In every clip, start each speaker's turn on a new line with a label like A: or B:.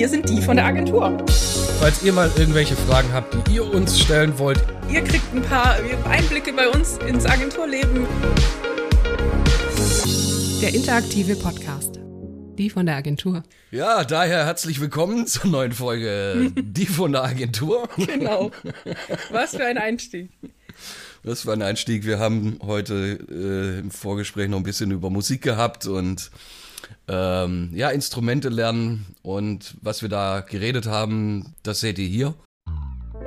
A: wir sind die von der Agentur.
B: Falls ihr mal irgendwelche Fragen habt, die ihr uns stellen wollt,
A: Ihr kriegt ein paar Einblicke bei uns ins Agenturleben.
C: Der interaktive Podcast. Die von der Agentur.
B: ja, daher herzlich willkommen zur neuen Folge Die von der Agentur.
A: Genau. Was für ein Einstieg.
B: Das war ein Einstieg. Wir haben heute äh, im Vorgespräch noch ein bisschen über Musik gehabt und ähm, ja, Instrumente lernen und was wir da geredet haben, das seht ihr hier.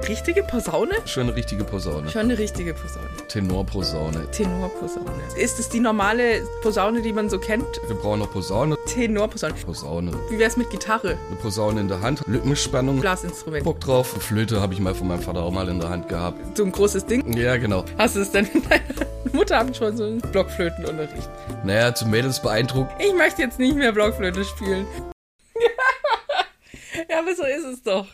A: Richtige Posaune?
B: Schon eine richtige Posaune.
A: Schon eine richtige Posaune.
B: Tenorposaune.
A: Tenorposaune. Ist es die normale Posaune, die man so kennt?
B: Wir brauchen noch Posaune.
A: Tenorposaune.
B: Posaune.
A: Wie wär's mit Gitarre?
B: Eine Posaune in der Hand, Lippenspannung.
A: Blasinstrument.
B: Bock drauf. Flöte habe ich mal von meinem Vater auch mal in der Hand gehabt.
A: So ein großes Ding.
B: Ja, genau.
A: Hast du es denn? Deine Mutter hat schon so einen Blockflötenunterricht.
B: Naja, zu Mädels beeindruckt.
A: Ich möchte jetzt nicht mehr Blockflöte spielen. ja, aber so ist es doch.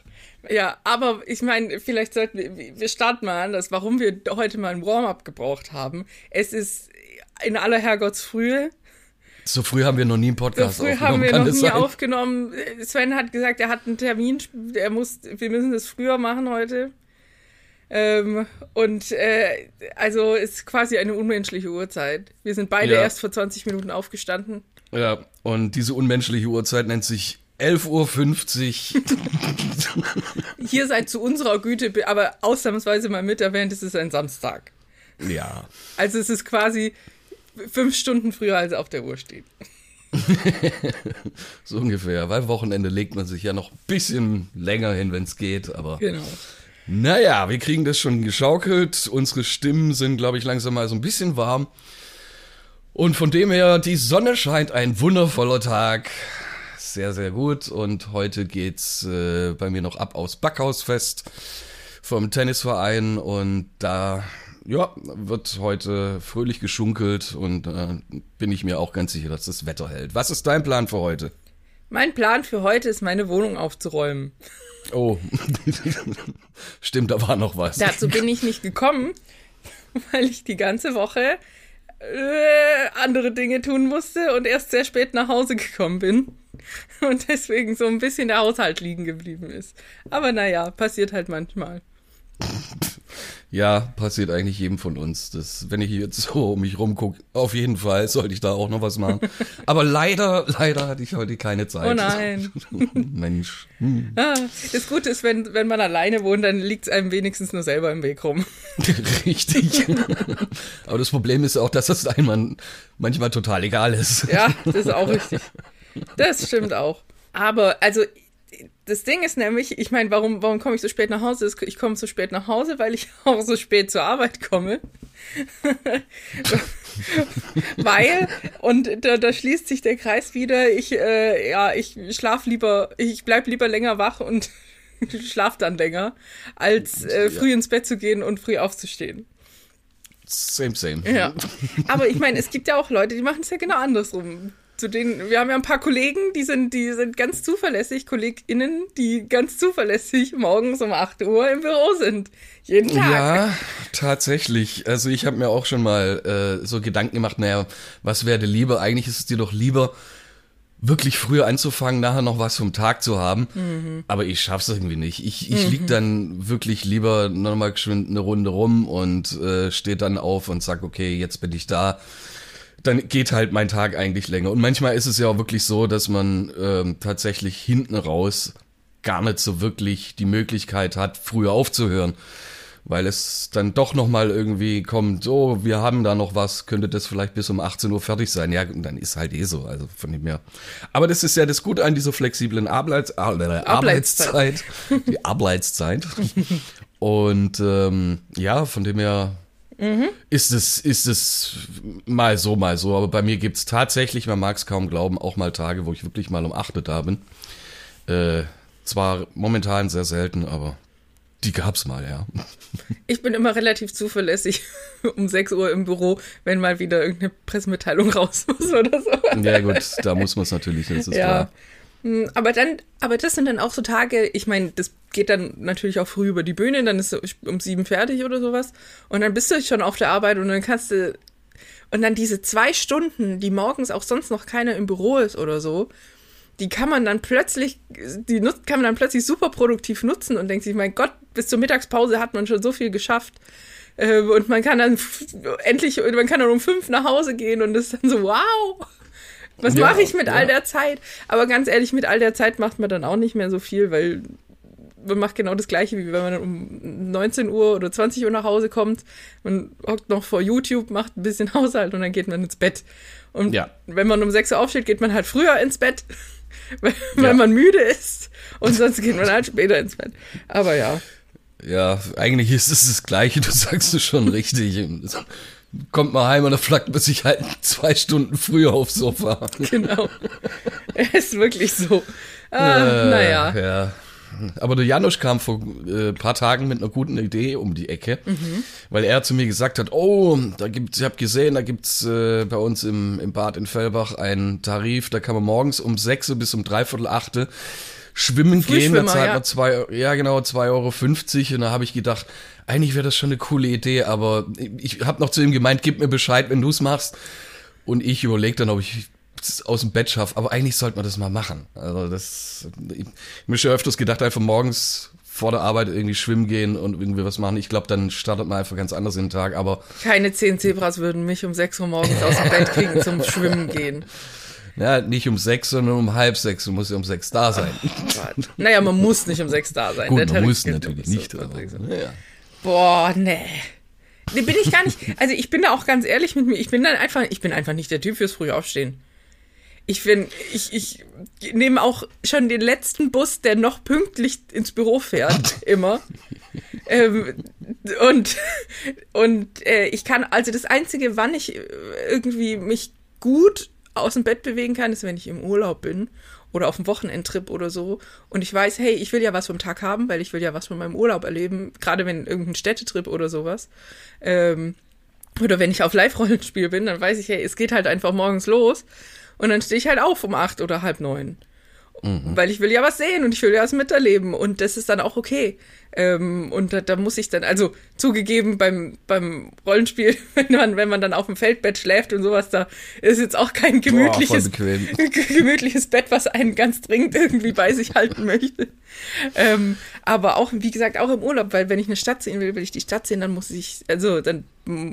A: Ja, aber ich meine, vielleicht sollten wir, wir starten mal anders, warum wir heute mal ein Warm-up gebraucht haben. Es ist in aller Herrgottsfrühe.
B: So früh haben wir noch nie einen
A: So
B: Podcast
A: früh
B: aufgenommen.
A: haben wir noch nie
B: sein?
A: aufgenommen. Sven hat gesagt, er hat einen Termin, er muss, wir müssen das früher machen heute. Ähm, und äh, also ist quasi eine unmenschliche Uhrzeit. Wir sind beide
B: Ja.
A: erst vor 20 Minuten aufgestanden.
B: Ja, und diese unmenschliche Uhrzeit nennt sich 11.50 Uhr.
A: Hier seid zu unserer Güte, aber ausnahmsweise mal mit erwähnt, es ist ein Samstag.
B: ja.
A: Also es ist quasi fünf Stunden früher, als auf der Uhr steht.
B: So ungefähr. Weil Wochenende legt man sich ja noch ein bisschen länger hin, wenn es geht. Aber
A: Genau.
B: naja, wir kriegen das schon geschaukelt. Unsere Stimmen sind, glaube ich, langsam mal so ein bisschen warm. Und von dem her, die Sonne scheint, ein wundervoller Tag. Sehr, sehr gut. Und heute geht's äh, bei mir noch ab aus Backhausfest vom Tennisverein. Und da, ja, wird heute fröhlich geschunkelt. Und äh, bin ich mir auch ganz sicher, dass das Wetter hält. Was ist dein Plan für heute?
A: Mein Plan für heute ist, meine Wohnung aufzuräumen.
B: Oh, stimmt, da war noch was.
A: Dazu bin ich nicht gekommen, weil ich die ganze Woche äh, andere Dinge tun musste und erst sehr spät nach Hause gekommen bin. Und deswegen so ein bisschen der Haushalt liegen geblieben ist. Aber naja, passiert halt manchmal.
B: Ja, passiert eigentlich jedem von uns. Das, wenn ich jetzt so um mich rumgucke, auf jeden Fall sollte ich da auch noch was machen. Aber leider, leider hatte ich heute keine Zeit.
A: Oh nein.
B: Mensch. Hm.
A: Ah, das Gute ist, wenn, wenn man alleine wohnt, dann liegt es einem wenigstens nur selber im Weg rum.
B: Richtig. Aber das Problem ist auch, dass das einem manchmal total egal ist.
A: Ja, das ist auch richtig. Das stimmt auch. Aber, also, das Ding ist nämlich, ich meine, warum, warum komme ich so spät nach Hause? Ich komme so spät nach Hause, weil ich auch so spät zur Arbeit komme. weil, und da, da schließt sich der Kreis wieder, ich, äh, ja, ich schlaf lieber, ich bleib lieber länger wach und schlaf dann länger, als äh, früh ins Bett zu gehen und früh aufzustehen.
B: Same, same.
A: Ja. Aber ich meine, es gibt ja auch Leute, die machen es ja genau andersrum. Zu denen, wir haben ja ein paar Kollegen, die sind, die sind ganz zuverlässig, KollegInnen, die ganz zuverlässig morgens um 8 Uhr im Büro sind. Jeden Tag.
B: Ja, tatsächlich. Also ich habe mir auch schon mal äh, so Gedanken gemacht, naja, was wäre dir lieber? Eigentlich ist es dir doch lieber, wirklich früher anzufangen, nachher noch was vom Tag zu haben. Aber ich schaff's irgendwie nicht. Ich, ich lieg dann wirklich lieber nochmal geschwind eine Runde rum und äh, steht dann auf und sag, okay, jetzt bin ich da. Dann geht halt mein Tag eigentlich länger. Und manchmal ist es ja auch wirklich so, dass man ähm, tatsächlich hinten raus gar nicht so wirklich die Möglichkeit hat, früher aufzuhören. Weil es dann doch nochmal irgendwie kommt, oh, wir haben da noch was, könnte das vielleicht bis um 18 Uhr fertig sein. Ja, und dann ist halt eh so, also von dem her. Aber das ist ja das Gute an dieser flexiblen Arbeits Ar äh, Arbeitszeit. Die Arbeitszeit. Und ähm, ja, von dem her ist es, ist es mal so, mal so. Aber bei mir gibt's tatsächlich, man mag es kaum glauben, auch mal Tage, wo ich wirklich mal um 8 Uhr da bin. Äh, zwar momentan sehr selten, aber die gab's mal, ja.
A: Ich bin immer relativ zuverlässig um 6 Uhr im Büro, wenn mal wieder irgendeine Pressemitteilung raus muss oder so.
B: Ja gut, da muss man es natürlich, das ist
A: Ja.
B: klar.
A: Hm, Aber dann, aber das sind dann auch so Tage, ich meine, das geht dann natürlich auch früh über die Bühne, dann ist so um sieben fertig oder sowas. Und dann bist du schon auf der Arbeit und dann kannst du. Und dann diese zwei Stunden, die morgens auch sonst noch keiner im Büro ist oder so, die kann man dann plötzlich, die nutzt, kann man dann plötzlich super produktiv nutzen und denkt sich, mein Gott, bis zur Mittagspause hat man schon so viel geschafft. Äh, und man kann dann endlich, man kann dann um fünf nach Hause gehen und ist dann so, wow, was
B: Ja,
A: mache ich mit
B: ja.
A: all der Zeit? Aber ganz ehrlich, mit all der Zeit macht man dann auch nicht mehr so viel, weil man macht genau das gleiche, wie wenn man um 19 Uhr oder 20 Uhr nach Hause kommt. Man hockt noch vor YouTube, macht ein bisschen Haushalt und dann geht man ins Bett. Und
B: Ja.
A: wenn man um 6 Uhr aufsteht, geht man halt früher ins Bett, weil, weil man müde ist. Und sonst geht man halt später ins Bett. Aber ja,
B: Ja, eigentlich ist es das Gleiche, du sagst es schon richtig. Kommt mal heim und dann flackt man sich halt zwei Stunden früher aufs Sofa.
A: genau. ist wirklich so. Ah,
B: Äh,
A: naja.
B: Ja. Aber der Janusz kam vor äh, paar Tagen mit einer guten Idee um die Ecke,
A: Mhm.
B: weil er zu mir gesagt hat, oh, da gibt's, ich habe gesehen, da gibt's äh, bei uns im, im Bad in Fellbach einen Tarif, da kann man morgens um 6 Uhr bis um dreiviertel achte schwimmen gehen, da zahlt
A: ja.
B: man zwei, ja genau, 2,50 Euro und da habe ich gedacht, eigentlich wäre das schon eine coole Idee, aber ich habe noch zu ihm gemeint, gib mir Bescheid, wenn du's machst und ich überlege dann, ob ich es aus dem Bett schaffe, aber eigentlich sollte man das mal machen. Also das, ich mir schon öfters gedacht, einfach morgens vor der Arbeit irgendwie schwimmen gehen und irgendwie was machen. Ich glaube, dann startet man einfach ganz anders in den Tag, aber
A: Keine zehn Zebras würden mich um 6 Uhr morgens aus dem Bett kriegen zum Schwimmen gehen.
B: ja, nicht um sechs, sondern um halb sechs. Du musst ja um sechs da sein.
A: Gott. Naja, man muss nicht um 6 da sein.
B: Gut,
A: Der
B: man muss natürlich nicht.
A: so,
B: Aber, ja.
A: Boah, nee. Nee, bin ich gar nicht. Also ich bin da auch ganz ehrlich mit mir. Ich bin dann einfach, ich bin einfach nicht der Typ fürs frühe Aufstehen. Ich bin, ich, ich nehme auch schon den letzten Bus, der noch pünktlich ins Büro fährt, immer. ähm, und und äh, ich kann, also das Einzige, wann ich äh, irgendwie mich gut aus dem Bett bewegen kann, ist, wenn ich im Urlaub bin oder auf dem Wochenendtrip oder so und ich weiß, hey, ich will ja was vom Tag haben, weil ich will ja was von meinem Urlaub erleben, gerade wenn irgendein Städtetrip oder sowas. Ähm, oder wenn ich auf Live-Rollenspiel bin, dann weiß ich, hey, es geht halt einfach morgens los und dann stehe ich halt auf um acht oder halb neun. Weil ich will ja was sehen und ich will ja was miterleben und das ist dann auch okay. Ähm, und da, da muss ich dann, also zugegeben beim, beim Rollenspiel, wenn man, wenn man dann auf dem Feldbett schläft und sowas, da ist jetzt auch kein gemütliches,
B: bequem.
A: gemütliches Bett, was einen ganz dringend irgendwie bei sich halten möchte. Ähm, aber auch, wie gesagt, auch im Urlaub, weil wenn ich eine Stadt sehen will, will ich die Stadt sehen, dann muss ich, also dann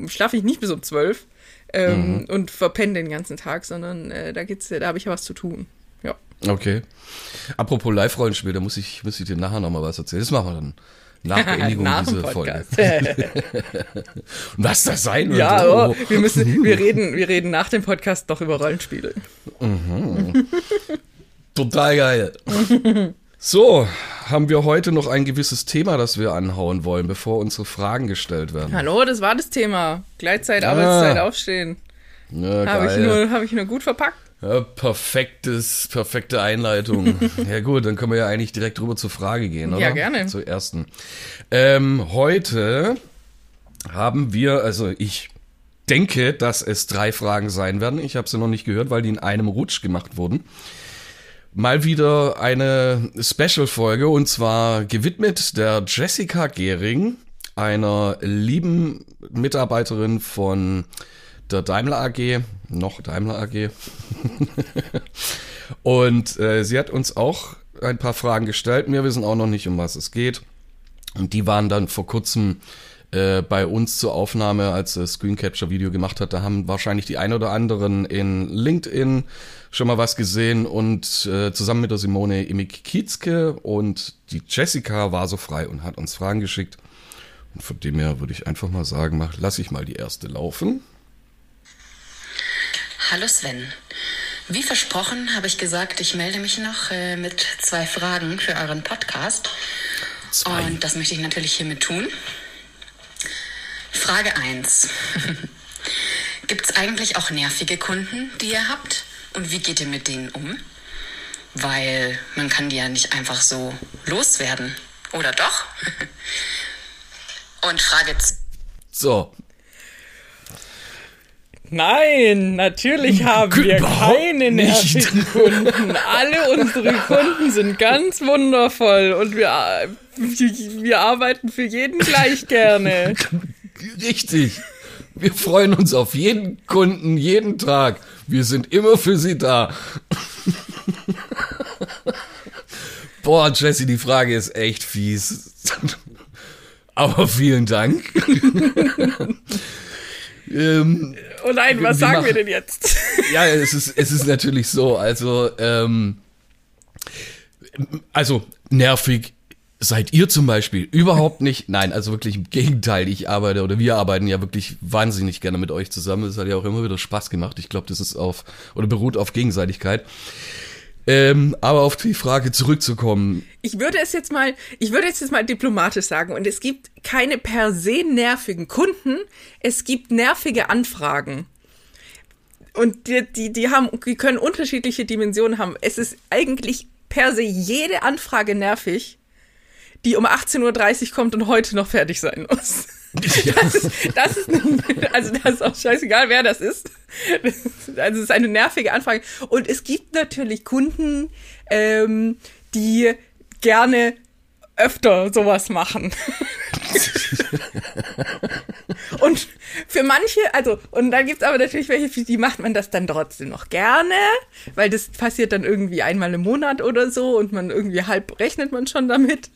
A: schlafe ich nicht bis um zwölf ähm, und verpenne den ganzen Tag, sondern äh, da geht's, da habe ich ja was zu tun.
B: Okay. Apropos Live-Rollenspiel, da muss ich, muss ich dir nachher nochmal was erzählen. Das machen wir dann nach Beendigung
A: Nach
B: dieser Folge. Was das sein wird?
A: ja,
B: oh.
A: oh, wir müssen, wir reden, wir reden nach dem Podcast noch über Rollenspiele.
B: Total geil. So, haben wir heute noch ein gewisses Thema, das wir anhauen wollen, bevor unsere Fragen gestellt werden.
A: Hallo, das war das Thema. Gleitzeit,
B: Ah.
A: Arbeitszeit, aufstehen.
B: Ja,
A: Habe ich, nur, hab ich nur gut verpackt.
B: Ja, perfektes, perfekte Einleitung. ja gut, dann können wir ja eigentlich direkt rüber zur Frage gehen, oder?
A: Ja, gerne.
B: Zur ersten. Ähm, heute haben wir, also ich denke, dass es drei Fragen sein werden. Ich habe sie noch nicht gehört, weil die in einem Rutsch gemacht wurden. Mal wieder eine Special-Folge und zwar gewidmet der Jessica Gehring, einer lieben Mitarbeiterin von der Daimler AG, noch Daimler AG. und äh, sie hat uns auch ein paar Fragen gestellt. Wir wissen auch noch nicht, um was es geht. Und die waren dann vor kurzem äh, bei uns zur Aufnahme, als das Screen Capture Video gemacht hat. Da haben wahrscheinlich die ein oder anderen in LinkedIn schon mal was gesehen und äh, zusammen mit der Simone Imig Kietzke und die Jessica war so frei und hat uns Fragen geschickt. Und von dem her würde ich einfach mal sagen, mach, lass ich mal die erste laufen.
D: Hallo Sven. Wie versprochen habe ich gesagt, ich melde mich noch äh, mit zwei Fragen für euren Podcast.
B: Zwei.
D: Und das möchte ich natürlich hiermit tun. Frage 1. Gibt es eigentlich auch nervige Kunden, die ihr habt? Und wie geht ihr mit denen um? Weil man kann die ja nicht einfach so loswerden. Oder doch? Und Frage 2.
B: So,
A: Nein, natürlich haben wir keine nervigen Kunden. Alle unsere Kunden sind ganz wundervoll und wir, wir arbeiten für jeden gleich gerne.
B: richtig. Wir freuen uns auf jeden Kunden, jeden Tag. Wir sind immer für Sie da. Boah, Jesse, die Frage ist echt fies. Aber vielen Dank. ähm,
A: Oh nein, was sagen wir denn jetzt?
B: ja, es ist, es ist natürlich so. Also, ähm, also nervig seid ihr zum Beispiel überhaupt nicht. Nein, also wirklich im Gegenteil. Ich arbeite oder wir arbeiten ja wirklich wahnsinnig gerne mit euch zusammen. Es hat ja auch immer wieder Spaß gemacht. Ich glaube, das ist auf oder beruht auf Gegenseitigkeit. Ähm, aber auf die Frage zurückzukommen.
A: Ich würde es jetzt mal, ich würde es jetzt mal diplomatisch sagen und es gibt keine per se nervigen Kunden, es gibt nervige Anfragen. Und die, die, die haben, die können unterschiedliche Dimensionen haben. Es ist eigentlich per se jede Anfrage nervig, die um 18.30 Uhr kommt und heute noch fertig sein muss. Das ist, das ist, also das ist auch scheißegal, wer das ist. Das also es ist eine nervige Anfrage. Und es gibt natürlich Kunden, ähm, die gerne öfter sowas machen. und für manche, also, und dann gibt's aber natürlich welche, für die macht man das dann trotzdem noch gerne, weil das passiert dann irgendwie einmal im Monat oder so und man irgendwie halb rechnet man schon damit.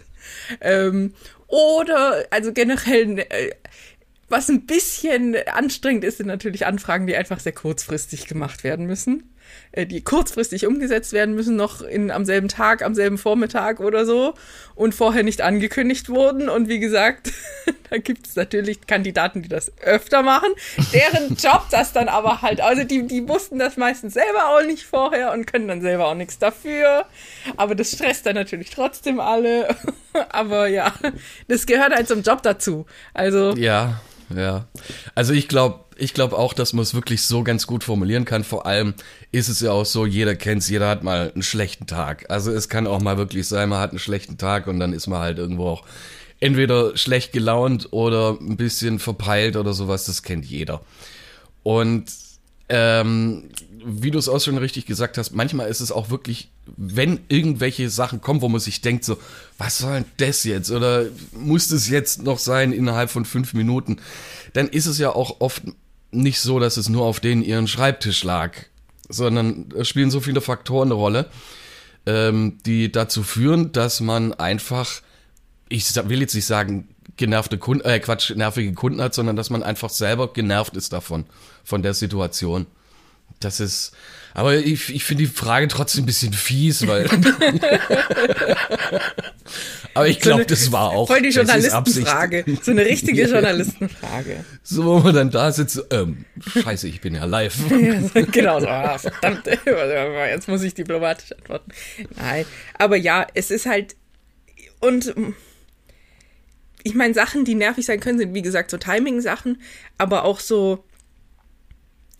A: Ähm, oder, also generell, äh, was ein bisschen anstrengend ist, sind natürlich Anfragen, die einfach sehr kurzfristig gemacht werden müssen. Äh, die kurzfristig umgesetzt werden müssen, noch in, am selben Tag, am selben Vormittag oder so und vorher nicht angekündigt wurden. Und wie gesagt, da gibt es natürlich Kandidaten, die das öfter machen, deren Job das dann aber halt, also die, die wussten das meistens selber auch nicht vorher und können dann selber auch nichts dafür. Aber das stresst dann natürlich trotzdem alle. aber ja, das gehört halt zum Job dazu. Also,
B: Ja, ja. Also ich glaube, ich glaube auch, dass man es wirklich so ganz gut formulieren kann. Vor allem ist es ja auch so, jeder kennt's, jeder hat mal einen schlechten Tag. Also es kann auch mal wirklich sein, man hat einen schlechten Tag und dann ist man halt irgendwo auch entweder schlecht gelaunt oder ein bisschen verpeilt oder sowas. Das kennt jeder. Und ähm, wie du es auch schon richtig gesagt hast, manchmal ist es auch wirklich, wenn irgendwelche Sachen kommen, wo man sich denkt, so, was soll denn das jetzt? Oder muss das jetzt noch sein innerhalb von fünf Minuten? Dann ist es ja auch oft nicht so, dass es nur auf denen ihren Schreibtisch lag, sondern es spielen so viele Faktoren eine Rolle, ähm, die dazu führen, dass man einfach, ich will jetzt nicht sagen, genervte Kunden, äh, Quatsch, nervige Kunden hat, sondern dass man einfach selber genervt ist davon, von der Situation. Das ist, aber ich, ich finde die Frage trotzdem ein bisschen fies, weil. aber ich glaube, das war auch.
A: voll die Journalistenfrage.
B: Absicht.
A: So eine richtige Journalistenfrage.
B: So, wo man dann da sitzt, so, ähm, scheiße, ich bin ja live.
A: genau so, ah, verdammt, jetzt muss ich diplomatisch antworten. Nein, aber ja, es ist halt, und ich meine, Sachen, die nervig sein können, sind wie gesagt so Timing-Sachen, aber auch so,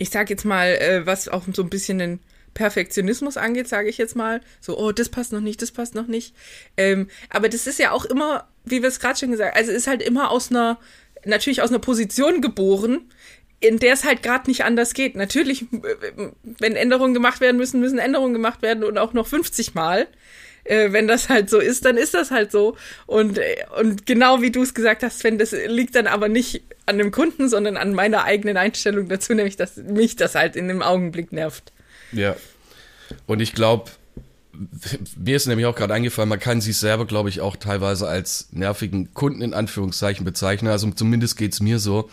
A: ich sag jetzt mal, äh, was auch so ein bisschen den Perfektionismus angeht, sage ich jetzt mal, so, oh, das passt noch nicht, das passt noch nicht. Ähm, aber das ist ja auch immer, wie wir es gerade schon gesagt, also ist halt immer aus einer, natürlich aus einer Position geboren, in der es halt gerade nicht anders geht. Natürlich, äh, wenn Änderungen gemacht werden müssen, müssen Änderungen gemacht werden und auch noch 50 Mal. Äh, wenn das halt so ist, dann ist das halt so. Und, äh, und genau wie du es gesagt hast, wenn das liegt dann aber nicht an dem Kunden, sondern an meiner eigenen Einstellung dazu, nämlich dass mich das halt in dem Augenblick nervt.
B: Ja. Und ich glaube, mir ist nämlich auch gerade eingefallen, man kann sich selber, glaube ich, auch teilweise als nervigen Kunden in Anführungszeichen bezeichnen. Also zumindest geht's mir so.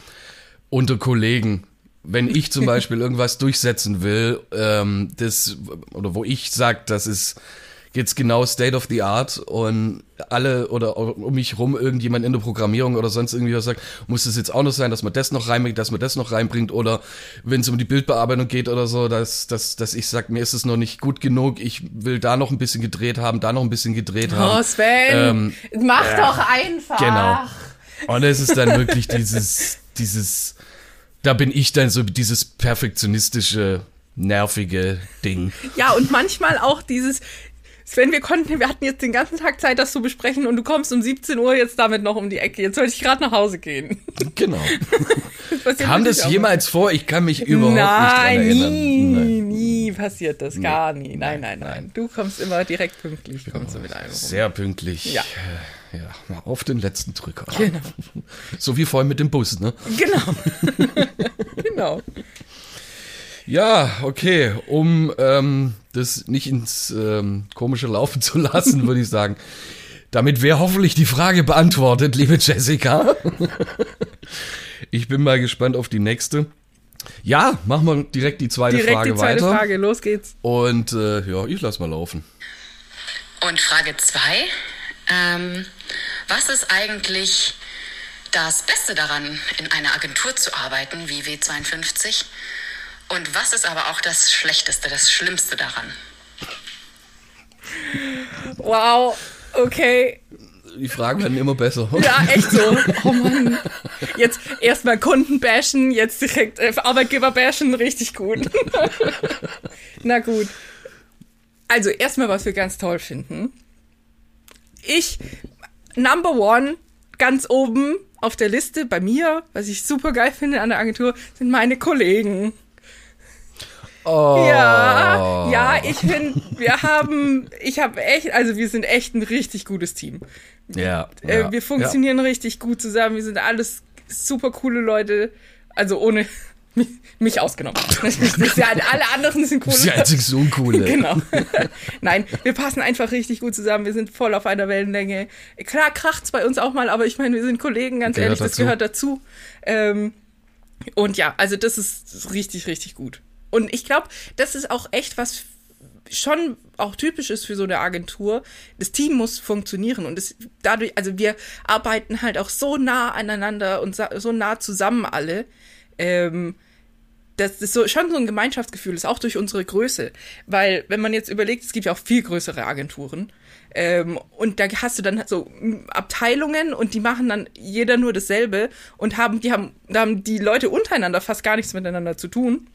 B: Unter Kollegen. Wenn ich zum Beispiel irgendwas durchsetzen will, ähm, das, oder wo ich sag, das ist jetzt genau State of the Art und alle oder um mich rum irgendjemand in der Programmierung oder sonst irgendwie was sagt, muss es jetzt auch noch sein, dass man das noch reinbringt, dass man das noch reinbringt oder wenn es um die Bildbearbeitung geht oder so, dass, dass, dass ich sag, mir ist es noch nicht gut genug, ich will da noch ein bisschen gedreht haben, da noch ein bisschen gedreht haben.
A: Oh, Sven,
B: Ähm,
A: mach doch einfach.
B: Genau. Und es ist dann wirklich dieses, dieses, da bin ich dann so dieses perfektionistische, nervige Ding.
A: Ja, und manchmal auch dieses, Sven, wir konnten, wir hatten jetzt den ganzen Tag Zeit, das zu besprechen und du kommst um 17 Uhr jetzt damit noch um die Ecke. Jetzt wollte ich gerade nach Hause gehen.
B: Genau.
A: passiert
B: Kam das jemals vor? Ich kann mich überhaupt
A: Nein,
B: nicht dran
A: nie,
B: erinnern.
A: nie passiert das, gar nie. Nein, nein, nein,
B: nein.
A: Du kommst immer direkt pünktlich, kommst du mit einem.
B: Sehr pünktlich.
A: Ja.
B: Äh, Ja, mal auf den letzten Drücker.
A: Genau.
B: So wie vorhin mit dem Bus, ne?
A: Genau. genau.
B: Ja, okay. Um ähm, das nicht ins ähm, komische Laufen zu lassen, würde ich sagen. Damit wäre hoffentlich die Frage beantwortet, liebe Jessica. ich bin mal gespannt auf die nächste. Ja, machen wir direkt die zweite
A: Direkt
B: Frage
A: die zweite
B: weiter.
A: Frage, los geht's.
B: Und äh, ja, ich lass mal laufen.
D: Und Frage 2. Ähm, was ist eigentlich das Beste daran, in einer Agentur zu arbeiten wie W52? Und was ist aber auch das Schlechteste, das Schlimmste daran?
A: Wow, okay.
B: Die Fragen werden immer besser.
A: Ja, echt so. Oh Mann. Jetzt erstmal Kunden bashen, jetzt direkt äh, Arbeitgeber bashen, richtig gut. Na gut. Also erstmal, was wir ganz toll finden. Ich, Number One, ganz oben auf der Liste bei mir, was ich super geil finde an der Agentur, sind meine Kollegen.
B: Oh.
A: Ja, ja, ich finde, wir haben, ich habe echt, also wir sind echt ein richtig gutes Team.
B: Ja.
A: Äh,
B: ja,
A: wir funktionieren richtig gut zusammen. Wir sind alles super coole Leute. Also ohne mich, mich ausgenommen. Das ist ja, alle anderen sind
B: Ja.
A: cool.
B: Das ist die einzig Uncoole.
A: Genau. Nein, wir passen einfach richtig gut zusammen. Wir sind voll auf einer Wellenlänge. Klar kracht's bei uns auch mal, aber ich meine, wir sind Kollegen, ganz
B: Gehört
A: ehrlich, das
B: dazu.
A: gehört dazu. Ähm, und ja, also das ist richtig, richtig gut. Und ich glaube, das ist auch echt was schon auch typisch ist für so eine Agentur. Das Team muss funktionieren und es dadurch, also wir arbeiten halt auch so nah aneinander und so nah zusammen alle. Ähm, das so schon so ein Gemeinschaftsgefühl ist, auch durch unsere Größe. Weil, wenn man jetzt überlegt, es gibt ja auch viel größere Agenturen. Ähm, und da hast du dann so Abteilungen und die machen dann jeder nur dasselbe und haben, die haben, da haben die Leute untereinander fast gar nichts miteinander zu tun.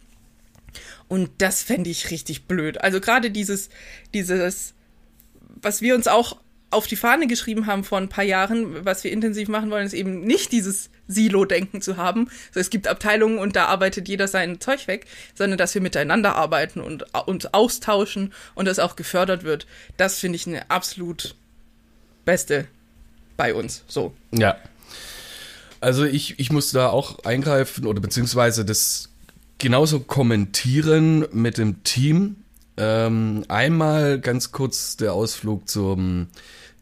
A: Und das fände ich richtig blöd. Also gerade dieses, dieses, was wir uns auch auf die Fahne geschrieben haben vor ein paar Jahren, was wir intensiv machen wollen, ist eben nicht dieses Silo-Denken zu haben. So, es gibt Abteilungen und da arbeitet jeder sein Zeug weg, sondern dass wir miteinander arbeiten und uns austauschen und das auch gefördert wird. Das finde ich eine absolut beste bei uns. So.
B: Ja. Also ich, ich muss da auch eingreifen oder beziehungsweise das genauso kommentieren mit dem Team. Ähm, einmal ganz kurz der Ausflug zum,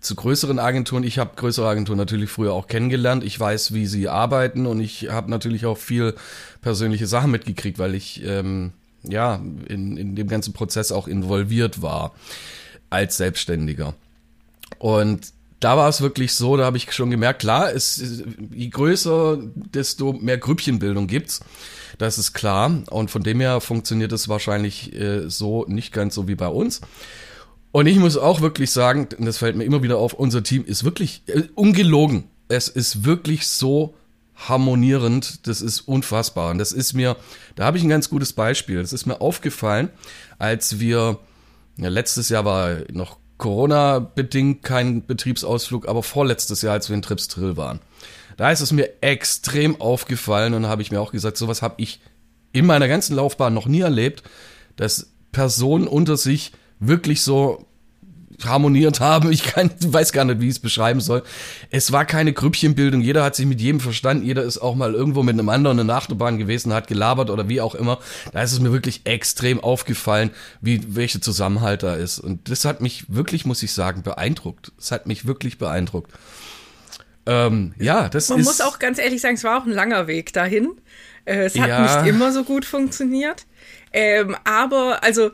B: zu größeren Agenturen. Ich habe größere Agenturen natürlich früher auch kennengelernt. Ich weiß, wie sie arbeiten und ich habe natürlich auch viel persönliche Sachen mitgekriegt, weil ich ähm, ja in, in dem ganzen Prozess auch involviert war als Selbstständiger. Und da war es wirklich so, da habe ich schon gemerkt, klar, es, je größer, desto mehr Grüppchenbildung gibt's. Das ist klar. Und von dem her funktioniert es wahrscheinlich äh, so nicht ganz so wie bei uns. Und ich muss auch wirklich sagen, das fällt mir immer wieder auf, unser Team ist wirklich äh, ungelogen. Es ist wirklich so harmonierend, das ist unfassbar. Und das ist mir, da habe ich ein ganz gutes Beispiel. Das ist mir aufgefallen, als wir, ja, letztes Jahr war noch Corona-bedingt kein Betriebsausflug, aber vorletztes Jahr, als wir in Trips Drill waren. Da ist es mir extrem aufgefallen und habe ich mir auch gesagt, sowas habe ich in meiner ganzen Laufbahn noch nie erlebt, dass Personen unter sich wirklich so harmoniert haben. Ich kann, weiß gar nicht, wie ich es beschreiben soll. Es war keine Grüppchenbildung. Jeder hat sich mit jedem verstanden. Jeder ist auch mal irgendwo mit einem anderen in der Achterbahn gewesen, hat gelabert oder wie auch immer. Da ist es mir wirklich extrem aufgefallen, wie welche Zusammenhalt da ist. Und das hat mich wirklich, muss ich sagen, beeindruckt. Es hat mich wirklich beeindruckt. Ähm, ja, das
A: Man
B: ist.
A: muss auch ganz ehrlich sagen, es war auch ein langer Weg dahin. Äh, es hat
B: Ja.
A: nicht immer so gut funktioniert. Ähm, aber, also,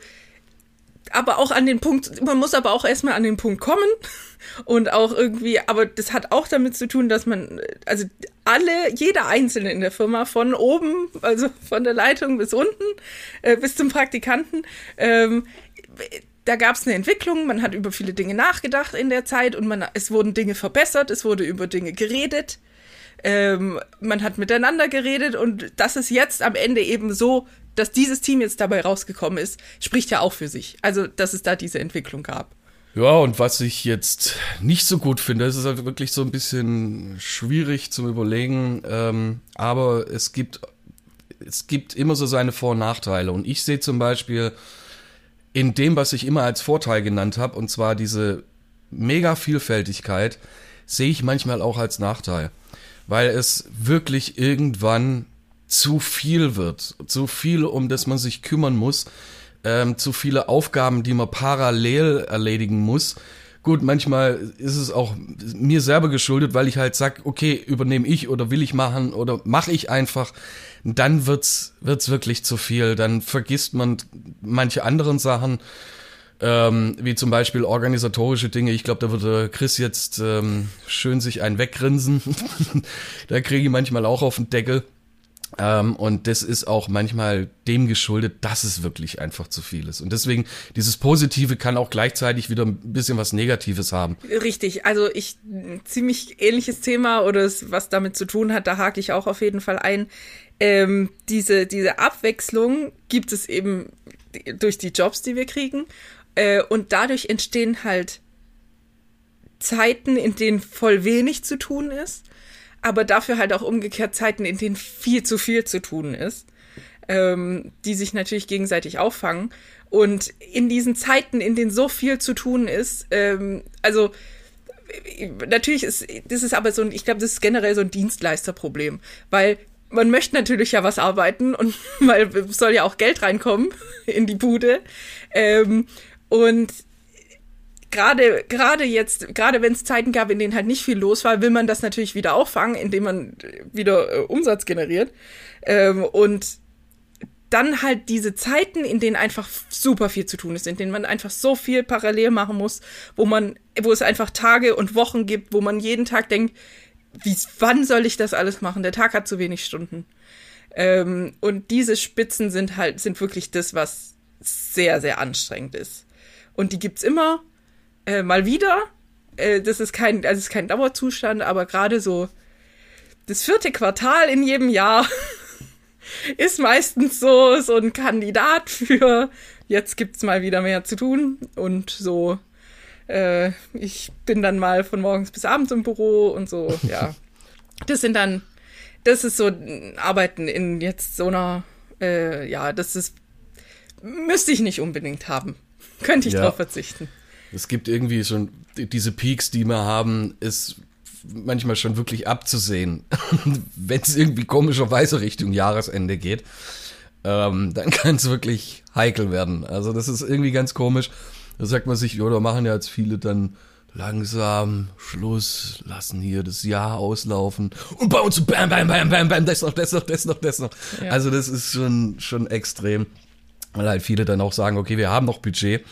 A: aber auch an den Punkt, man muss aber auch erstmal an den Punkt kommen. Und auch irgendwie, aber das hat auch damit zu tun, dass man, also alle, jeder Einzelne in der Firma, von oben, also von der Leitung bis unten, äh, bis zum Praktikanten, ähm, da gab es eine Entwicklung, man hat über viele Dinge nachgedacht in der Zeit und man, es wurden Dinge verbessert, es wurde über Dinge geredet, ähm, man hat miteinander geredet und das ist jetzt am Ende eben so, dass dieses Team jetzt dabei rausgekommen ist, spricht ja auch für sich. Also, dass es da diese Entwicklung gab.
B: Ja, und was ich jetzt nicht so gut finde, es ist halt wirklich so ein bisschen schwierig zum Überlegen, ähm, aber es gibt, es gibt immer so seine Vor- und Nachteile. Und ich sehe zum Beispiel in dem, was ich immer als Vorteil genannt habe, und zwar diese mega Vielfältigkeit, sehe ich manchmal auch als Nachteil. Weil es wirklich irgendwann zu viel wird. Zu viel, um das man sich kümmern muss ähm, zu viele Aufgaben, die man parallel erledigen muss. Gut, manchmal ist es auch mir selber geschuldet, weil ich halt sag, okay, übernehme ich oder will ich machen oder mache ich einfach. Dann wird's wird's wirklich zu viel. Dann vergisst man manche anderen Sachen, ähm, wie zum Beispiel organisatorische Dinge. Ich glaube, da würde Chris jetzt ähm, schön sich einen weggrinsen. da kriege ich manchmal auch auf den Deckel. Ähm, und das ist auch manchmal dem geschuldet, dass es wirklich einfach zu viel ist. Und deswegen, dieses Positive kann auch gleichzeitig wieder ein bisschen was Negatives haben.
A: Richtig, also ich, ziemlich ähnliches Thema oder was damit zu tun hat, da hake ich auch auf jeden Fall ein. Ähm, diese, diese Abwechslung gibt es eben durch die Jobs, die wir kriegen. Äh, und dadurch entstehen halt Zeiten, in denen voll wenig zu tun ist aber dafür halt auch umgekehrt Zeiten, in denen viel zu viel zu tun ist, ähm, die sich natürlich gegenseitig auffangen. Und in diesen Zeiten, in denen so viel zu tun ist, ähm, also natürlich ist, das ist aber so ein, ich glaube, das ist generell so ein Dienstleisterproblem, weil man möchte natürlich ja was arbeiten und weil soll ja auch Geld reinkommen in die Bude. Ähm, und gerade gerade jetzt, gerade wenn es Zeiten gab, in denen halt nicht viel los war, will man das natürlich wieder auffangen, indem man wieder äh, Umsatz generiert. Ähm, und dann halt diese Zeiten, in denen einfach super viel zu tun ist, in denen man einfach so viel parallel machen muss, wo man, wo es einfach Tage und Wochen gibt, wo man jeden Tag denkt, wie, wann soll ich das alles machen? Der Tag hat zu wenig Stunden. Ähm, und diese Spitzen sind halt, sind wirklich das, was sehr, sehr anstrengend ist. Und die gibt's immer äh, mal wieder. Äh, das ist kein, also ist kein Dauerzustand, aber gerade so das vierte Quartal in jedem Jahr ist meistens so, so ein Kandidat für jetzt gibt's mal wieder mehr zu tun und so. Äh, ich bin dann mal von morgens bis abends im Büro und so, ja. Das sind dann, das ist so Arbeiten in jetzt so einer, äh, ja, das ist, müsste ich nicht unbedingt haben. Könnte ich ja. drauf verzichten.
B: Es gibt irgendwie schon diese Peaks, die wir haben, ist manchmal schon wirklich abzusehen. Wenn es irgendwie komischerweise Richtung Jahresende geht, ähm, dann kann es wirklich heikel werden. Also das ist irgendwie ganz komisch. Da sagt man sich, oder machen ja jetzt viele dann langsam Schluss, lassen hier das Jahr auslaufen und bauen zu bam, bam, bam, bam, bam, das noch, das noch, das noch, das noch. Ja. Also das ist schon, schon extrem. Weil halt viele dann auch sagen, okay, wir haben noch Budget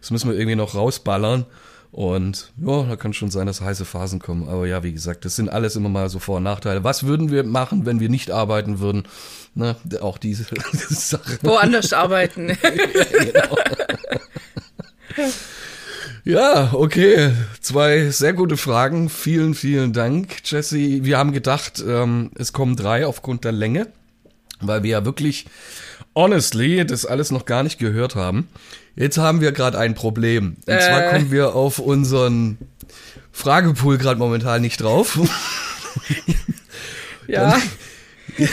B: das müssen wir irgendwie noch rausballern. Und ja, da kann schon sein, dass heiße Phasen kommen. Aber ja, wie gesagt, das sind alles immer mal so Vor- und Nachteile. Was würden wir machen, wenn wir nicht arbeiten würden? Ne, auch diese
A: Sache. Woanders arbeiten.
B: ja, genau. ja, okay. Zwei sehr gute Fragen. Vielen, vielen Dank, Jesse. Wir haben gedacht, ähm, es kommen drei aufgrund der Länge, weil wir ja wirklich honestly das alles noch gar nicht gehört haben. Jetzt haben wir gerade ein Problem. Und äh. zwar kommen wir auf unseren Fragepool gerade momentan nicht drauf.
A: ja. ich,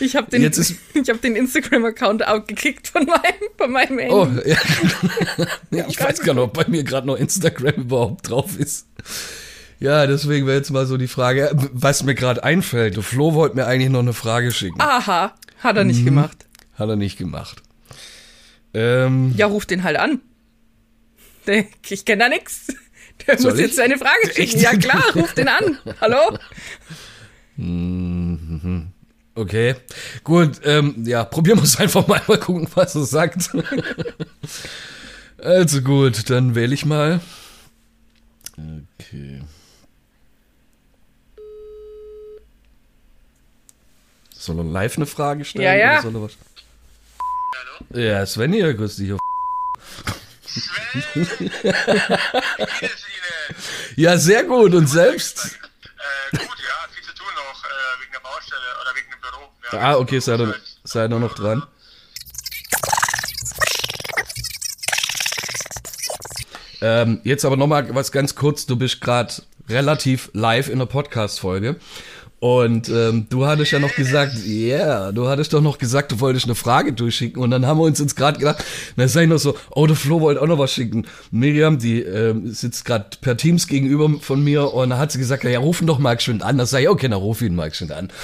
A: ich habe den, hab den Instagram-Account outgekickt von meinem, von meinem Handy. Oh,
B: ja. ich weiß gar nicht, ob bei mir gerade noch Instagram überhaupt drauf ist. Ja, deswegen wäre jetzt mal so die Frage, was mir gerade einfällt. Flo wollte mir eigentlich noch eine Frage schicken.
A: Aha, hat er nicht mhm. gemacht.
B: Hat er nicht gemacht. Ähm,
A: ja, ruf den halt an. Ich kenne da nix. Der muss ich? jetzt seine Frage schicken. Ja klar, ruf den an. Hallo?
B: Mhm. Okay, gut, ähm, ja, probieren wir es einfach mal, mal gucken, was er sagt. also gut, dann wähle ich mal. Okay. Soll er live eine Frage stellen?
A: Ja, ja.
B: Oder soll er was? Hallo? Ja, Sven hier, grüß dich. Sven! Es Ihnen? Ja, sehr gut. Und selbst?
E: Äh, gut, ja, viel zu tun noch äh, wegen der Baustelle oder wegen dem Büro. Ja,
B: ah, okay, sei, doch, sei doch noch dran. Ähm, jetzt aber nochmal was ganz kurz. Du bist gerade relativ live in der Podcast-Folge. Und ähm, du hattest ja noch gesagt, ja, yeah, du hattest doch noch gesagt, du wolltest eine Frage durchschicken. Und dann haben wir uns jetzt gerade gedacht, dann sag ich noch so, oh, der Flo wollte auch noch was schicken. Miriam, die ähm, sitzt gerade per Teams gegenüber von mir und dann hat sie gesagt, ja, rufen doch mal schön an. Da sag ich, okay, dann ruf ihn mal schön an.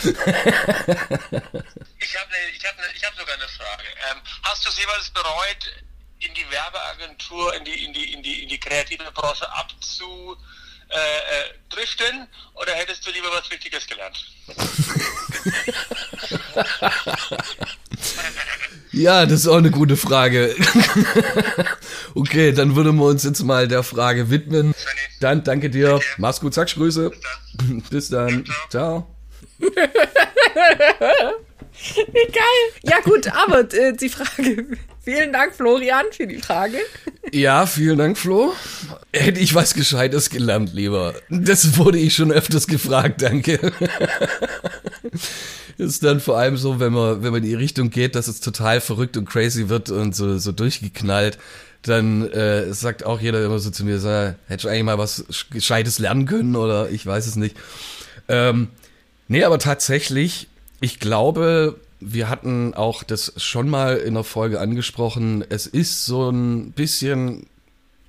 E: Ich habe ne, ich hab ne, ich hab sogar eine Frage. Ähm, hast du es jeweils bereut, in die Werbeagentur, in die, in die, in die, in die kreative Branche abzu äh, äh, driften oder hättest du lieber was Wichtiges gelernt?
B: ja, das ist auch eine gute Frage. okay, dann würden wir uns jetzt mal der Frage widmen. Dann danke dir. Danke. Mach's gut, sag Grüße. Bis dann. Bis dann. Ciao.
A: Wie geil. Ja gut, aber äh, die Frage. Vielen Dank, Florian, für die Frage.
B: Ja, vielen Dank, Flo. Hätte ich was Gescheites gelernt, lieber. Das wurde ich schon öfters gefragt, danke. ist dann vor allem so, wenn man, wenn man in die Richtung geht, dass es total verrückt und crazy wird und so, so durchgeknallt, dann äh, sagt auch jeder immer so zu mir, so, hätte ich eigentlich mal was Gescheites lernen können oder ich weiß es nicht. Ähm, nee, aber tatsächlich ich glaube, wir hatten auch das schon mal in der Folge angesprochen. Es ist so ein bisschen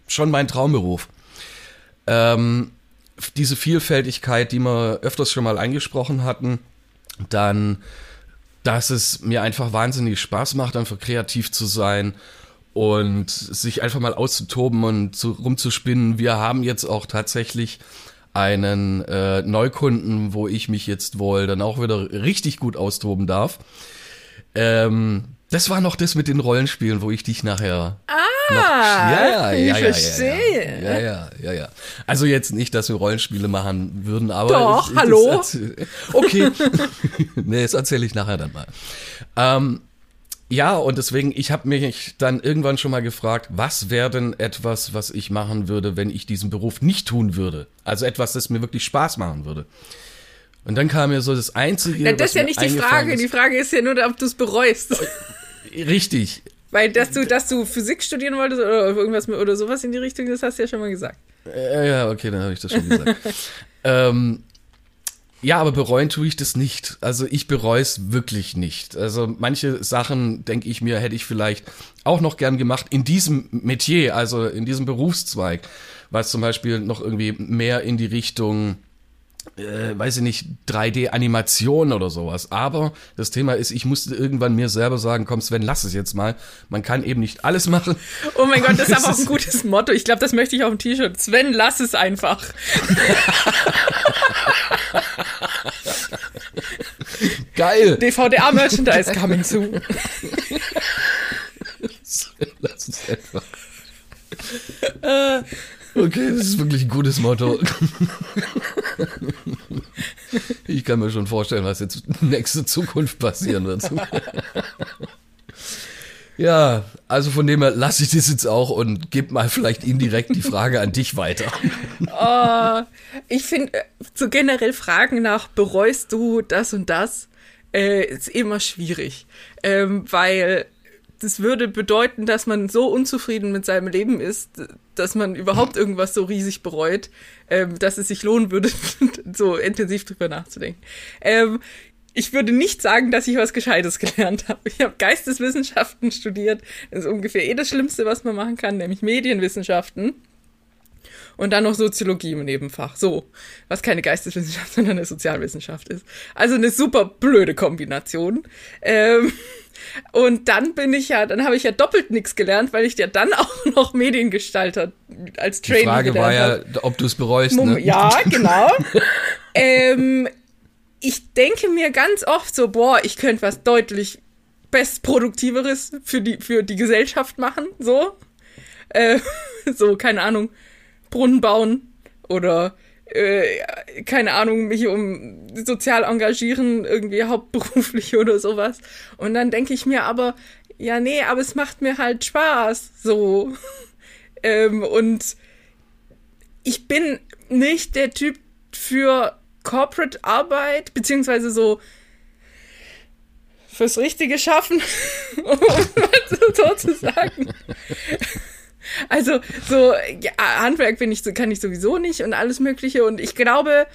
B: schon mein Traumberuf. Ähm, diese Vielfältigkeit, die wir öfters schon mal angesprochen hatten, dann, dass es mir einfach wahnsinnig Spaß macht, einfach kreativ zu sein und sich einfach mal auszutoben und zu, rumzuspinnen. Wir haben jetzt auch tatsächlich einen äh, Neukunden, wo ich mich jetzt wohl dann auch wieder richtig gut austoben darf. Ähm, das war noch das mit den Rollenspielen, wo ich dich nachher.
A: Ah,
B: noch,
A: ja, ja, ja, ich ja, verstehe.
B: Ja, ja, ja, ja, ja. Also jetzt nicht, dass wir Rollenspiele machen würden, aber.
A: Doch, ich, hallo.
B: okay. nee, das erzähle ich nachher dann mal. Ähm, ja, und deswegen, ich habe mich dann irgendwann schon mal gefragt, was wäre denn etwas, was ich machen würde, wenn ich diesen Beruf nicht tun würde? Also etwas, das mir wirklich Spaß machen würde. Und dann kam mir so das Einzige.
A: Ja, das ist ja nicht die Frage. Ist, die Frage ist ja nur, ob du es bereust.
B: Richtig.
A: Weil, dass du, dass du Physik studieren wolltest oder irgendwas oder sowas in die Richtung, das hast du ja schon mal gesagt.
B: Äh, ja, okay, dann habe ich das schon gesagt. ähm, ja, aber bereuen tue ich das nicht. Also ich bereue es wirklich nicht. Also manche Sachen, denke ich mir, hätte ich vielleicht auch noch gern gemacht in diesem Metier, also in diesem Berufszweig, was zum Beispiel noch irgendwie mehr in die Richtung äh, weiß ich nicht, 3D-Animation oder sowas. Aber das Thema ist, ich musste irgendwann mir selber sagen, komm Sven, lass es jetzt mal. Man kann eben nicht alles machen.
A: Oh mein Gott, das ist aber auch ein gutes Motto. Ich glaube, das möchte ich auf dem T-Shirt. Sven, lass es einfach.
B: Geil.
A: DVDA-Merchandise coming soon.
B: lass es einfach. Äh, Okay, das ist wirklich ein gutes Motto. Ich kann mir schon vorstellen, was jetzt nächste Zukunft passieren wird. Ja, also von dem her lasse ich das jetzt auch und gebe mal vielleicht indirekt die Frage an dich weiter.
A: Oh, ich finde, äh, so generell Fragen nach, bereust du das und das, äh, ist immer schwierig. Ähm, weil das würde bedeuten, dass man so unzufrieden mit seinem Leben ist, dass man überhaupt irgendwas so riesig bereut, ähm, dass es sich lohnen würde, so intensiv drüber nachzudenken. Ähm, ich würde nicht sagen, dass ich was Gescheites gelernt habe. Ich habe Geisteswissenschaften studiert. Das ist ungefähr eh das Schlimmste, was man machen kann, nämlich Medienwissenschaften. Und dann noch Soziologie im Nebenfach. So, was keine Geisteswissenschaft, sondern eine Sozialwissenschaft ist. Also eine super blöde Kombination. Ähm, und dann bin ich ja, dann habe ich ja doppelt nichts gelernt, weil ich ja dann auch noch Mediengestalter als Trainer Die
B: Frage war ja, ob du es bereust. Ne?
A: Ja, genau. ähm, ich denke mir ganz oft so, boah, ich könnte was deutlich bestproduktiveres für die, für die Gesellschaft machen, so. Äh, so, keine Ahnung, Brunnen bauen oder äh, keine Ahnung, mich um sozial engagieren, irgendwie hauptberuflich oder sowas. Und dann denke ich mir aber, ja, nee, aber es macht mir halt Spaß, so. ähm, und ich bin nicht der Typ für Corporate Arbeit, beziehungsweise so fürs richtige Schaffen, um so zu sagen. Also so ja, Handwerk bin ich, kann ich sowieso nicht und alles Mögliche. Und ich glaube,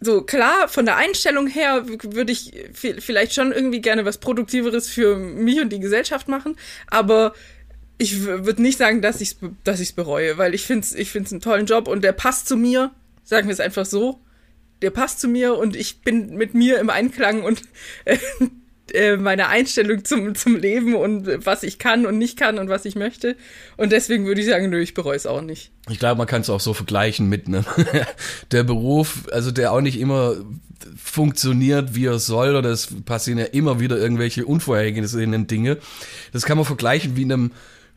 A: so klar, von der Einstellung her würde ich vielleicht schon irgendwie gerne was Produktiveres für mich und die Gesellschaft machen, aber ich würde nicht sagen, dass ich es dass ich's bereue, weil ich finde es ich find's einen tollen Job und der passt zu mir, sagen wir es einfach so. Der passt zu mir und ich bin mit mir im Einklang und äh, äh, meine Einstellung zum, zum Leben und was ich kann und nicht kann und was ich möchte. Und deswegen würde ich sagen, nö, ich bereue es auch nicht.
B: Ich glaube, man kann es auch so vergleichen mit ne? der Beruf, also der auch nicht immer funktioniert, wie er soll, oder es passieren ja immer wieder irgendwelche unvorhergesehenen Dinge. Das kann man vergleichen wie einem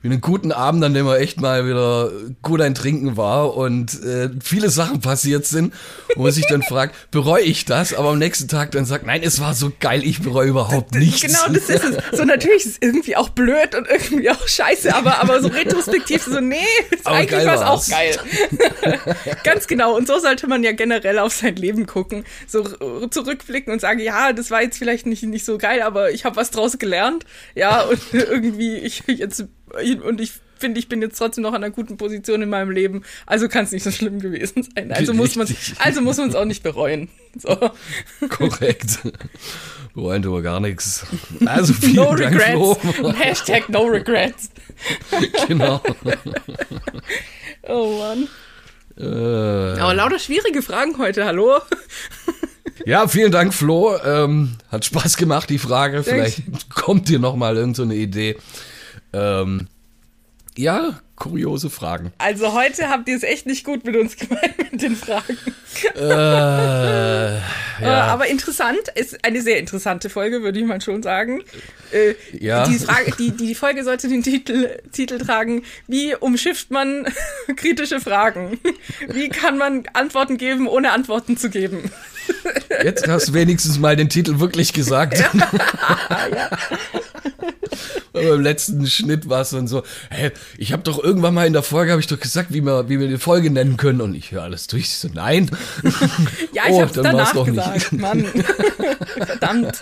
B: wie einen guten Abend, an dem er echt mal wieder gut ein Trinken war und äh, viele Sachen passiert sind, wo man sich dann fragt, bereue ich das? Aber am nächsten Tag dann sagt, nein, es war so geil, ich bereue überhaupt nichts.
A: Genau, das ist es. So natürlich ist es irgendwie auch blöd und irgendwie auch scheiße, aber, aber so retrospektiv so, nee, eigentlich war es auch geil. Ganz genau. Und so sollte man ja generell auf sein Leben gucken. So zurückblicken und sagen, ja, das war jetzt vielleicht nicht, nicht so geil, aber ich habe was draus gelernt. Ja, und irgendwie, ich jetzt und ich finde, ich bin jetzt trotzdem noch an einer guten Position in meinem Leben, also kann es nicht so schlimm gewesen sein. Also muss man also muss man es auch nicht bereuen. So.
B: Korrekt. Bereuen tun wir gar nichts. Also vielen
A: no
B: Dank,
A: regrets. Flo. Hashtag no regrets.
B: genau.
A: Oh Mann.
B: Äh,
A: Aber lauter schwierige Fragen heute, hallo?
B: Ja, vielen Dank, Flo. Ähm, hat Spaß gemacht, die Frage. Vielleicht kommt dir noch mal irgend so eine Idee. Ähm, ja, kuriose Fragen.
A: Also heute habt ihr es echt nicht gut mit uns gemeint mit den Fragen.
B: Äh, ja.
A: Aber interessant, ist eine sehr interessante Folge, würde ich mal schon sagen. Äh,
B: ja.
A: Die, Frage, die, die Folge sollte den Titel, Titel tragen, wie umschifft man kritische Fragen? Wie kann man Antworten geben, ohne Antworten zu geben?
B: Jetzt hast du wenigstens mal den Titel wirklich gesagt. Ja. ja. Beim letzten Schnitt war es dann so, hey, ich habe doch irgendwann mal in der Folge, habe ich doch gesagt, wie wir, wie wir die Folge nennen können. Und ich höre alles durch. Ich so, nein.
A: Ja, ich oh, habe danach doch gesagt, nicht. Mann. Verdammt.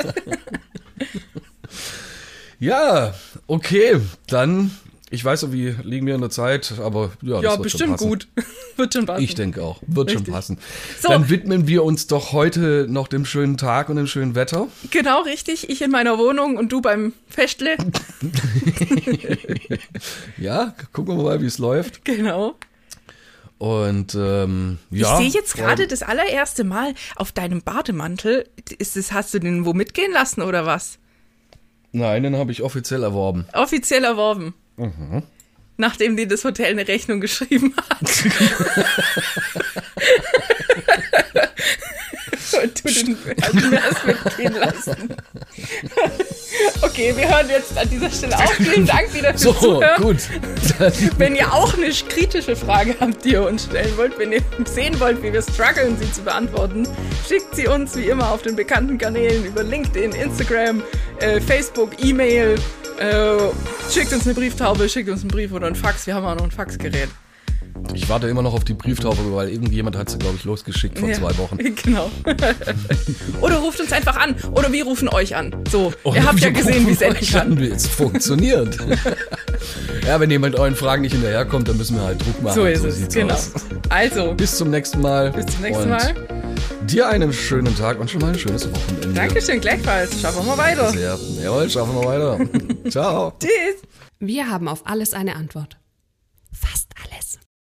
B: Ja, okay, dann ich weiß, wie liegen wir in der Zeit, aber ja, das
A: ja
B: wird
A: bestimmt
B: schon passen.
A: gut. wird schon passen.
B: Ich denke auch. Wird Richtig. schon passen. So. Dann widmen wir uns doch heute noch dem schönen Tag und dem schönen Wetter.
A: Genau, richtig. Ich in meiner Wohnung und du beim Festle.
B: ja, gucken wir mal, wie es läuft.
A: Genau.
B: Und ähm, ja.
A: Ich sehe jetzt gerade das allererste Mal auf deinem Bademantel. Ist das, hast du den wo mitgehen lassen oder was?
B: Nein, den habe ich offiziell erworben.
A: Offiziell erworben. Mhm. Nachdem dir das Hotel eine Rechnung geschrieben hat. Und du den mir das mitgehen lassen. okay, wir hören jetzt an dieser Stelle auf. Vielen Dank wieder fürs
B: so,
A: Zuhören.
B: gut.
A: wenn ihr auch eine kritische Frage habt, die ihr uns stellen wollt, wenn ihr sehen wollt, wie wir strugglen, sie zu beantworten, schickt sie uns wie immer auf den bekannten Kanälen über LinkedIn, Instagram, äh, Facebook, E-Mail äh, schickt uns eine Brieftaube, schickt uns einen Brief oder ein Fax. Wir haben auch noch ein Faxgerät.
B: Ich warte immer noch auf die Brieftaube, weil irgendjemand hat sie, glaube ich, losgeschickt vor ja, zwei Wochen.
A: Genau. oder ruft uns einfach an. Oder wir rufen euch an. So, oder ihr habt ja gesehen, wie es enden kann.
B: Wie es funktioniert. ja, wenn jemand euren Fragen nicht hinterherkommt, dann müssen wir halt Druck machen.
A: So ist so es, genau. Aus. Also.
B: Bis zum nächsten Mal.
A: Bis zum nächsten Mal.
B: Dir einen schönen Tag und schon mal ein schönes Wochenende.
A: Dankeschön, gleichfalls. Schaffen wir weiter.
B: Sehr. Jawohl, schaffen wir weiter. Ciao.
A: Tschüss.
C: Wir haben auf alles eine Antwort.